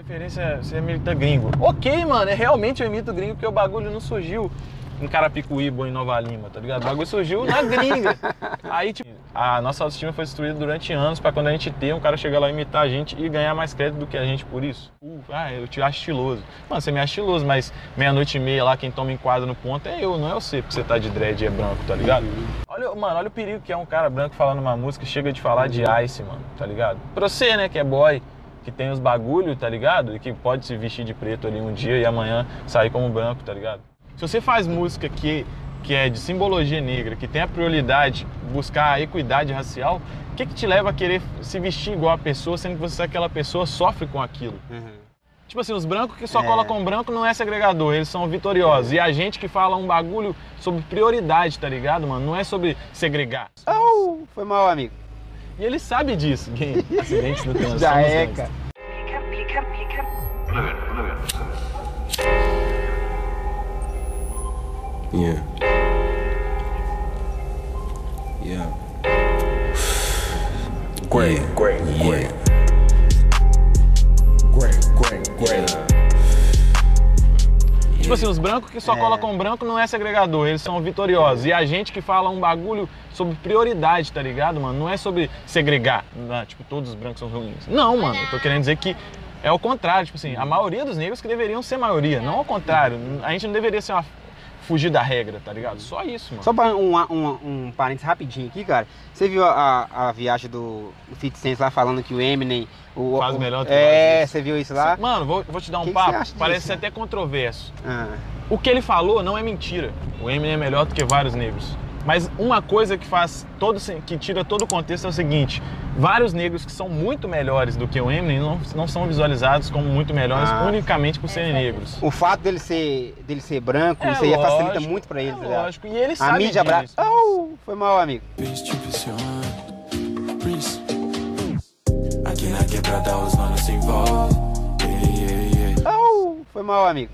referência, você imita gringo. Ok, mano, é realmente eu imito gringo porque o bagulho não surgiu em Carapicuíba ou em Nova Lima, tá ligado? O bagulho surgiu na gringa. Aí, tipo, a nossa autoestima foi destruída durante anos pra quando a gente ter um cara chegar lá e imitar a gente e ganhar mais crédito do que a gente por isso. Uh, ah, eu te acho estiloso. Mano, você me acha estiloso, mas meia-noite e meia lá, quem toma enquadro no ponto é eu, não é você, porque você tá de dread e é branco, tá ligado? Olha, mano, olha o perigo que é um cara branco falando uma música e chega de falar de ice, mano, tá ligado? Pra você, né, que é boy, que tem os bagulho, tá ligado? E que pode se vestir de preto ali um dia e amanhã sair como branco, tá ligado? Se você faz música que, que é de simbologia negra, que tem a prioridade buscar a equidade racial, o que, que te leva a querer se vestir igual a pessoa, sendo que você aquela pessoa sofre com aquilo? Uhum. Tipo assim, os brancos que só É. colocam branco não é segregador, eles são vitoriosos. E a gente que fala um bagulho sobre prioridade, tá ligado, mano? Não é sobre segregar. Oh, foi mal, amigo. E ele sabe disso, quem? Acidentes no trânsito. Já é, nós. cara. Pica, pica, pica. Yeah. Yeah. Great, great, great. Great, great, great. Tipo assim, os brancos que só É. colocam branco não é segregador, eles são vitoriosos. E a gente que fala um bagulho sobre prioridade, tá ligado, mano? Não é sobre segregar. Ah, tipo, todos os brancos são ruins. Não, mano, eu tô querendo dizer que é o contrário. Tipo assim, a maioria dos negros que deveriam ser maioria, não ao contrário. A gente não deveria ser uma. Fugir da regra, tá ligado? Só isso, mano. Só para um, um, um parênteses rapidinho aqui, cara. Você viu a, a, viagem do, do 50 Cent lá falando que o Eminem... O, Faz o- melhor do que É, você viu isso lá? Mano, vou, vou te dar um Que que papo. acha Parece disso, até controverso. Ah, O que ele falou não é mentira. O Eminem é melhor do que vários negros. Mas uma coisa que faz todo que tira todo o contexto é o seguinte: vários negros que são muito melhores do que o Eminem não, não são visualizados como muito melhores Ah. unicamente por serem negros. o fato dele ser, dele ser branco, É isso aí facilita lógico, muito pra ele, é ligado? lógico. E ele A sabe mídia disso. Oh, foi mal, amigo. Aqui na quebrada os manos se envolvem. Oh, foi mal, amigo.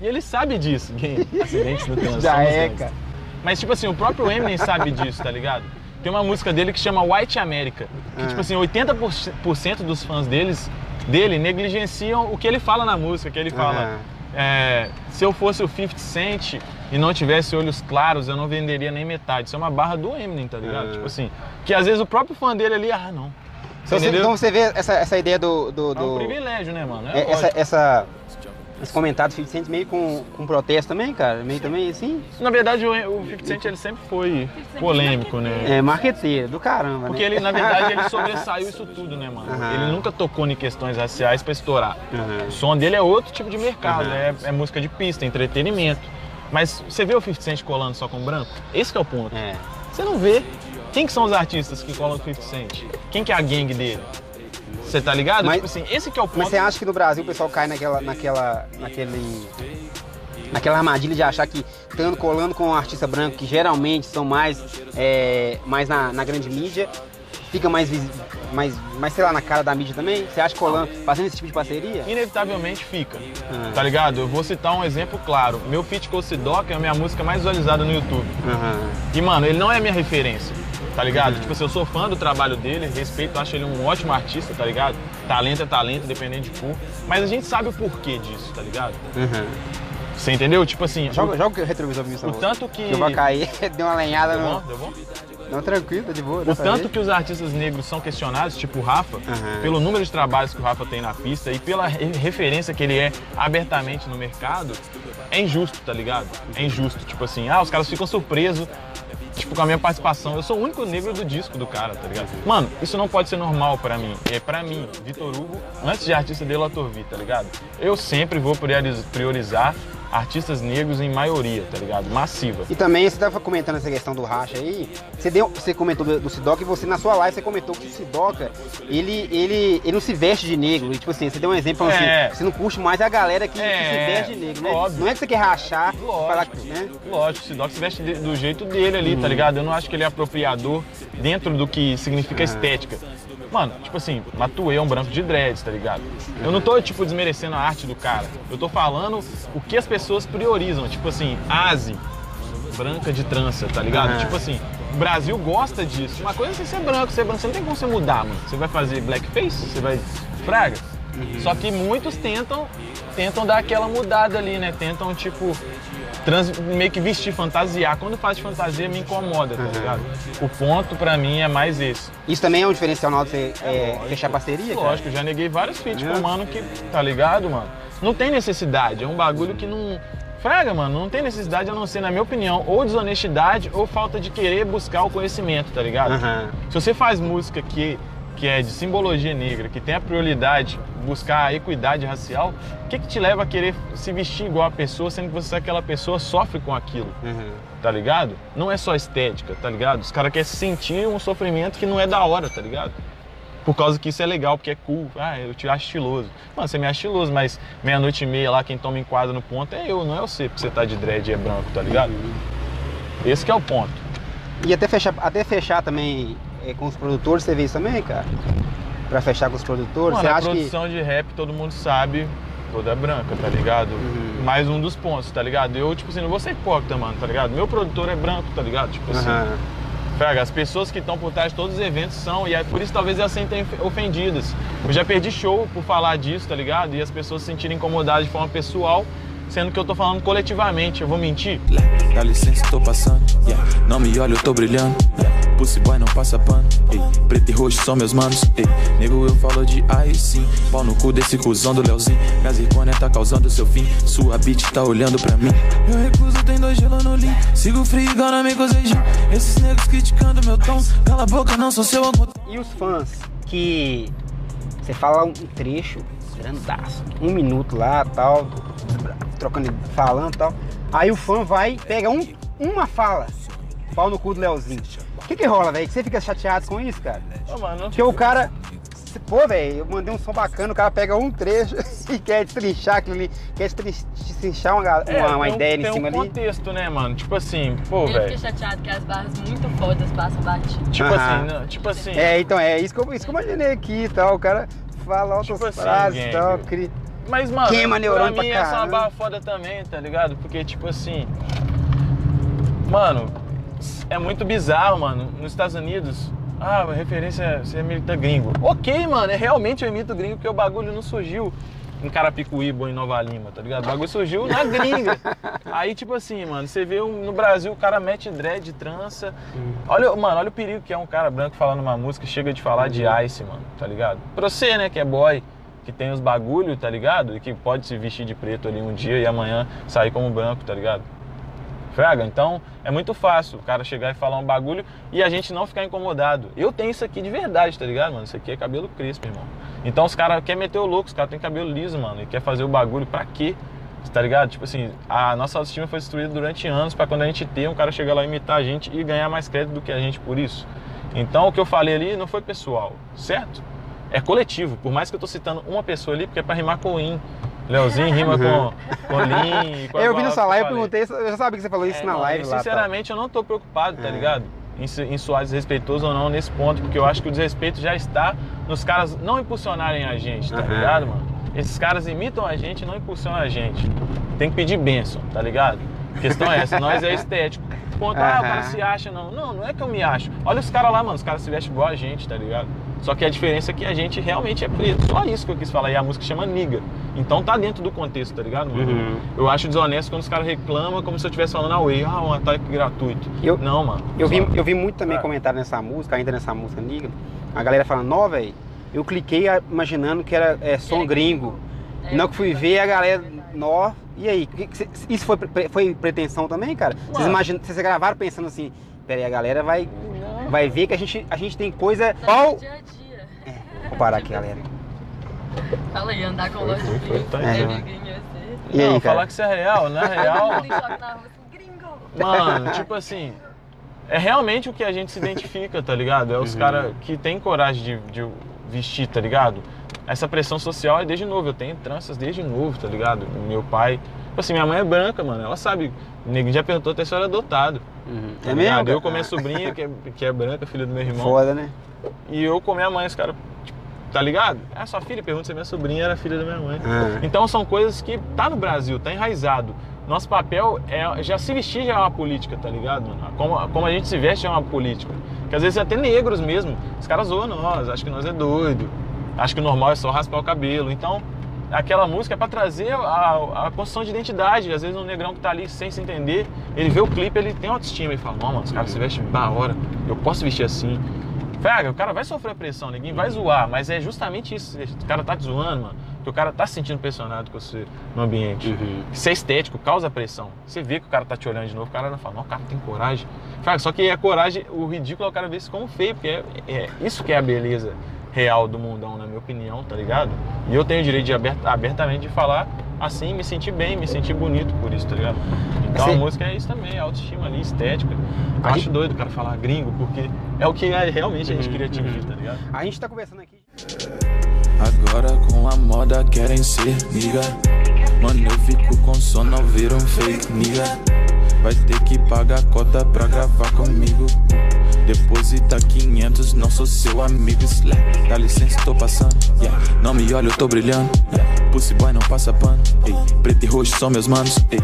E ele sabe disso. Quem? Acidentes no trânsito. Já é, cara. Mas, tipo assim, o próprio Eminem sabe disso, tá ligado? Tem uma música dele que chama White America. Que, Ah. tipo assim, 80% dos fãs deles, dele negligenciam o que ele fala na música. Que ele fala, Aham. é, se eu fosse o 50 Cent e não tivesse olhos claros, eu não venderia nem metade. Isso é uma barra do Eminem, tá ligado? Ah. Tipo assim, que às vezes o próprio fã dele ali, ah, não. Então você, então você vê essa, essa ideia do. do, É um do- privilégio, né, mano? É é, essa, essa, esse comentário do 50 Cent meio com, com protesto também, cara? Meio também assim? Na verdade, o o 50 Cent ele sempre foi polêmico, né? É, marqueteiro, do caramba, Porque né? ele, na verdade, ele sobressaiu isso tudo, né, mano? Ele nunca tocou em questões raciais pra estourar. O som dele é outro tipo de mercado, Aham. é, é música de pista, entretenimento. Mas você vê o 50 Cent colando só com branco? Esse que é o ponto. É. Você não vê. Quem que são os artistas que colam com o 50 Cent? Quem que é a gangue dele? Você tá ligado? Mas- tipo assim, esse que é o ponto. Mas você acha que no Brasil o pessoal cai naquela. naquela. naquele. naquela armadilha de achar que estando colando com um artista branco, que geralmente são mais, é, mais na, na grande mídia, fica mais, mais, mais, sei lá, na cara da mídia também? Você acha que colando, fazendo esse tipo de parceria? Inevitavelmente fica. Ah. Tá ligado? Eu vou citar um exemplo claro. Meu feat com o é a minha música mais visualizada no YouTube. Aham. E, mano, ele não é minha referência, tá ligado? Tipo assim, eu sou fã do trabalho dele, respeito, acho ele um ótimo artista, tá ligado? Talento é talento, dependendo de cor. Mas a gente sabe o porquê disso, tá ligado? Aham. Você entendeu? Tipo assim, Joga, o, joga o retrovisor pra mim, o favor. tanto que. Eu vou cair, deu uma lenhada Deu bom? no. Deu bom? Não, tranquilo, tá de boa. O tanto vez. que os artistas negros são questionados, tipo o Rafa, Aham. pelo número de trabalhos que o Rafa tem na pista e pela re- referência que ele é abertamente no mercado, é injusto, tá ligado? É injusto. Tipo assim, ah, os caras ficam surpresos, tipo, com a minha participação. Eu sou o único negro do disco do cara, tá ligado? Mano, isso não pode ser normal pra mim. É pra mim, Vitor Hugo, antes de artista dele, Torvi, tá ligado? Eu sempre vou prioriz- priorizar artistas negros em maioria, tá ligado? Massiva. E também você estava comentando essa questão do racha aí. Você, deu, você comentou do, do Sidoca e você na sua live você comentou que o Sidoca ele, ele, ele não se veste de negro. E, tipo assim, você deu um exemplo falando É. assim, você não curte mais a galera que, que É, se veste de negro, né? óbvio. Não é que você quer rachar, Lógico. falar, né? Lógico, o Sidoc se veste de- do jeito dele ali, Uhum. tá ligado? Eu não acho que ele é apropriador dentro do que significa Ah. estética. Mano, tipo assim, Matuê é um branco de dreads, tá ligado? Eu não tô, tipo, desmerecendo a arte do cara. Eu tô falando o que as pessoas priorizam. Tipo assim, Asi, branca de trança, tá ligado? Aham. Tipo assim, o Brasil gosta disso. Uma coisa é você ser branco, ser branco, você não tem como você mudar, mano. Você vai fazer blackface? Você vai. Fraga? Só que muitos tentam, tentam dar aquela mudada ali, né? Tentam, tipo, trans- meio que vestir, fantasiar. Quando faz fantasia, me incomoda, tá ligado? O ponto pra mim é mais esse. Isso também é um diferencial na hora de você é, fechar parceria? Lógico, já neguei vários feats com mano que, tá ligado, mano? Não tem necessidade, é um bagulho que não. Fraga, mano, não tem necessidade a não ser, na minha opinião, ou desonestidade ou falta de querer buscar o conhecimento, tá ligado? Aham. Se você faz música que, que é de simbologia negra, que tem a prioridade buscar a equidade racial, o que, que te leva a querer se vestir igual a pessoa, sendo que você, aquela pessoa, sofre com aquilo? Aham. tá ligado? Não é só estética, tá ligado? Os caras querem sentir um sofrimento que não é da hora, tá ligado? Por causa que isso é legal, porque é cool. Ah, eu te acho estiloso. Mano, você me acha estiloso, mas meia-noite e meia lá, quem toma enquadra no ponto é eu, não é você, porque você tá de dread e é branco, tá ligado? Esse que é o ponto. E até fechar, até fechar também é, com os produtores, você vê isso também, cara? Pra fechar com os produtores, Mano, você a acha que... produção de rap, todo mundo sabe, toda é branca, tá ligado? Uhum. Mais um dos pontos, tá ligado? Eu, tipo assim, não vou ser hipócrita, mano, tá ligado? Meu produtor é branco, tá ligado? Tipo assim, Aham. Fraga, as pessoas que estão por trás de todos os eventos são, e é por isso talvez elas se sentem ofendidas. Eu já perdi show por falar disso, tá ligado? E as pessoas se sentirem incomodadas de forma pessoal, sendo que eu tô falando coletivamente. Eu vou mentir? Dá licença, tô passando. yeah. Não me olha, eu tô brilhando. yeah. Pussy boy não passa pano. Ei, preto e roxo são meus manos. Ei, nego, eu falo de aí sim. Pau no cu desse cuzão do Leozinho. Minha zircônia tá causando seu fim. Sua bitch tá olhando pra mim. Eu recuso, tem dois gelo no lean. Sigo frio igual na Micozejinho. Esses negros criticando meu tom. Cala a boca, não sou seu amor. E os fãs que você fala um trecho grandaço, um minuto lá, tal, trocando, falando tal. Aí o fã vai, pega um, uma fala, pau no cu do Leozinho. O que que rola, velho? Que você fica chateado com isso, cara? Ô, mano, Porque o cara, pô, velho, eu mandei um som bacana, o cara pega um trecho e quer destrinchar aquilo ali, quer destrinchar uma, uma, é, uma tem um- ideia em tem cima um ali. contexto, né, mano? Tipo assim, pô, Ele fica velho. chateado que as barras muito fodas passam batido. Tipo Aham. assim, não, tipo assim. É, então, é isso que eu, isso que eu imaginei aqui e tal, o cara fala altas Tipo assim, frases e tal, cri... Mas, mano, Queima neurônio pra mim pra essa é uma barra foda também, tá ligado? Porque, tipo assim. Mano, é muito bizarro, mano. Nos Estados Unidos, ah, referência você imita gringo. Ok, mano, é realmente eu imito gringo porque o bagulho não surgiu em Carapicuíba ou em Nova Lima, tá ligado? O bagulho surgiu na gringa. Aí, tipo assim, mano, você vê no Brasil o cara mete dread, trança. Olha, mano, olha o perigo que é um cara branco falando uma música, chega de falar de ice, mano, tá ligado? Pra você, né, que é boy, que tem os bagulho, tá ligado? E que pode se vestir de preto ali um dia e amanhã sair como branco, tá ligado? Fraga, então é muito fácil o cara chegar e falar um bagulho e a gente não ficar incomodado. Eu tenho isso aqui de verdade, tá ligado, mano? Isso aqui é cabelo crespo, irmão. Então os caras querem meter o louco, os caras têm cabelo liso, mano, e quer fazer o bagulho pra quê? Tá ligado? Tipo assim, a nossa autoestima foi destruída durante anos pra quando a gente ter um cara chegar lá e imitar a gente e ganhar mais crédito do que a gente por isso. Então o que eu falei ali não foi pessoal, certo? É coletivo, por mais que eu tô citando uma pessoa ali, porque é pra rimar com o in. Leozinho rima com, com Lin. e Com a Eu vi que live, eu perguntei, eu já sabia que você falou isso É, na mano, live e lá. Sinceramente, eu não tô preocupado, tá É. ligado? Em, em soar desrespeitoso ou não nesse ponto, porque eu acho que o desrespeito já está nos caras não impulsionarem a gente, tá Aham. ligado, mano? Esses caras imitam a gente e não impulsionam a gente. Tem que pedir bênção, tá ligado? A questão é essa, nós é estético. Ponto, ah, o cara se acha, não. Não, não é que eu me acho. Olha os caras lá, mano, os caras se vestem igual a gente, tá ligado? Só que a diferença é que a gente realmente é preto. Só isso que eu quis falar. E a música chama Niga. Então tá dentro do contexto, tá ligado, mano? Uhum. Eu acho desonesto quando os caras reclamam como se eu estivesse falando away, ah, um ataque gratuito. Eu- Não, mano. Eu vi, eu vi muito também Ah. comentário nessa música, ainda nessa música Niga. A galera falando, nó, velho, eu cliquei imaginando que era é, som É gringo. É, Não que fui ver a galera, nó. E aí, isso foi, foi pretensão também, cara? Vocês, imaginam, vocês gravaram pensando assim, peraí, a galera vai. Vai ver que a gente, a gente tem coisa. Tá Qual. no dia a dia. Vou parar aqui, galera. Fala aí, andar com loja de gringo. tá É, aí. gringuinho assim. E aí, não, cara? falar que isso é real, na real, choque na rua, assim, gringo. mano, tipo assim, é realmente o que a gente se identifica, tá ligado? É os Uhum. caras que têm coragem de, de vestir, tá ligado? Essa pressão social é desde novo, eu tenho tranças desde novo, tá ligado? Meu pai. Tipo assim, minha mãe é branca, mano. Ela sabe. O nego já perguntou até se eu era adotado. Uhum. Tá É ligado? mesmo? Eu com a minha sobrinha, que é, que é branca, filha do meu irmão. Foda, né? E eu com minha mãe, os caras, tipo, tá ligado? É sua filha, pergunta se minha sobrinha era filha da minha mãe. Ah. Então são coisas que tá no Brasil, tá enraizado. Nosso papel é já se vestir já é uma política, tá ligado, mano? Como, como a gente se veste é uma política. Que às vezes até negros mesmo, os caras zoam nós, acham que nós é doido. acha que o normal é só raspar o cabelo. Então, aquela música é pra trazer a, a construção de identidade. Às vezes um negrão que tá ali sem se entender, ele vê o clipe, ele tem autoestima e fala, não, mano, os caras se vestem da hora, eu posso vestir assim. Fraga, o cara vai sofrer pressão, ninguém vai zoar, mas é justamente isso. O cara tá te zoando, mano. Porque o cara tá se sentindo pressionado com você no ambiente. Uhum. Ser estético causa pressão. Você vê que o cara tá te olhando de novo, o cara vai falar, não, o cara tem coragem. Fraga, só que a coragem, o ridículo é o cara ver isso como feio, porque é, é isso que é a beleza real do mundão, na minha opinião, tá ligado? E eu tenho o direito de aberta- abertamente de falar assim, me sentir bem, me sentir bonito por isso, tá ligado? Então Sim. a música é isso também, é autoestima ali, estética. Eu acho doido o cara falar gringo, porque é o que é- realmente a gente queria atingir, tá ligado? A gente tá conversando aqui. Agora com a moda querem ser niga. Mano, eu fico com sono ao ver um fake niga. Vai ter que pagar cota pra gravar comigo. Deposita 500, não sou seu amigo. Slack, dá licença, tô passando. Yeah. Não me olha, eu tô brilhando. Yeah. Pussy boy não passa pano. Ei. Preto e roxo são meus manos. Ei.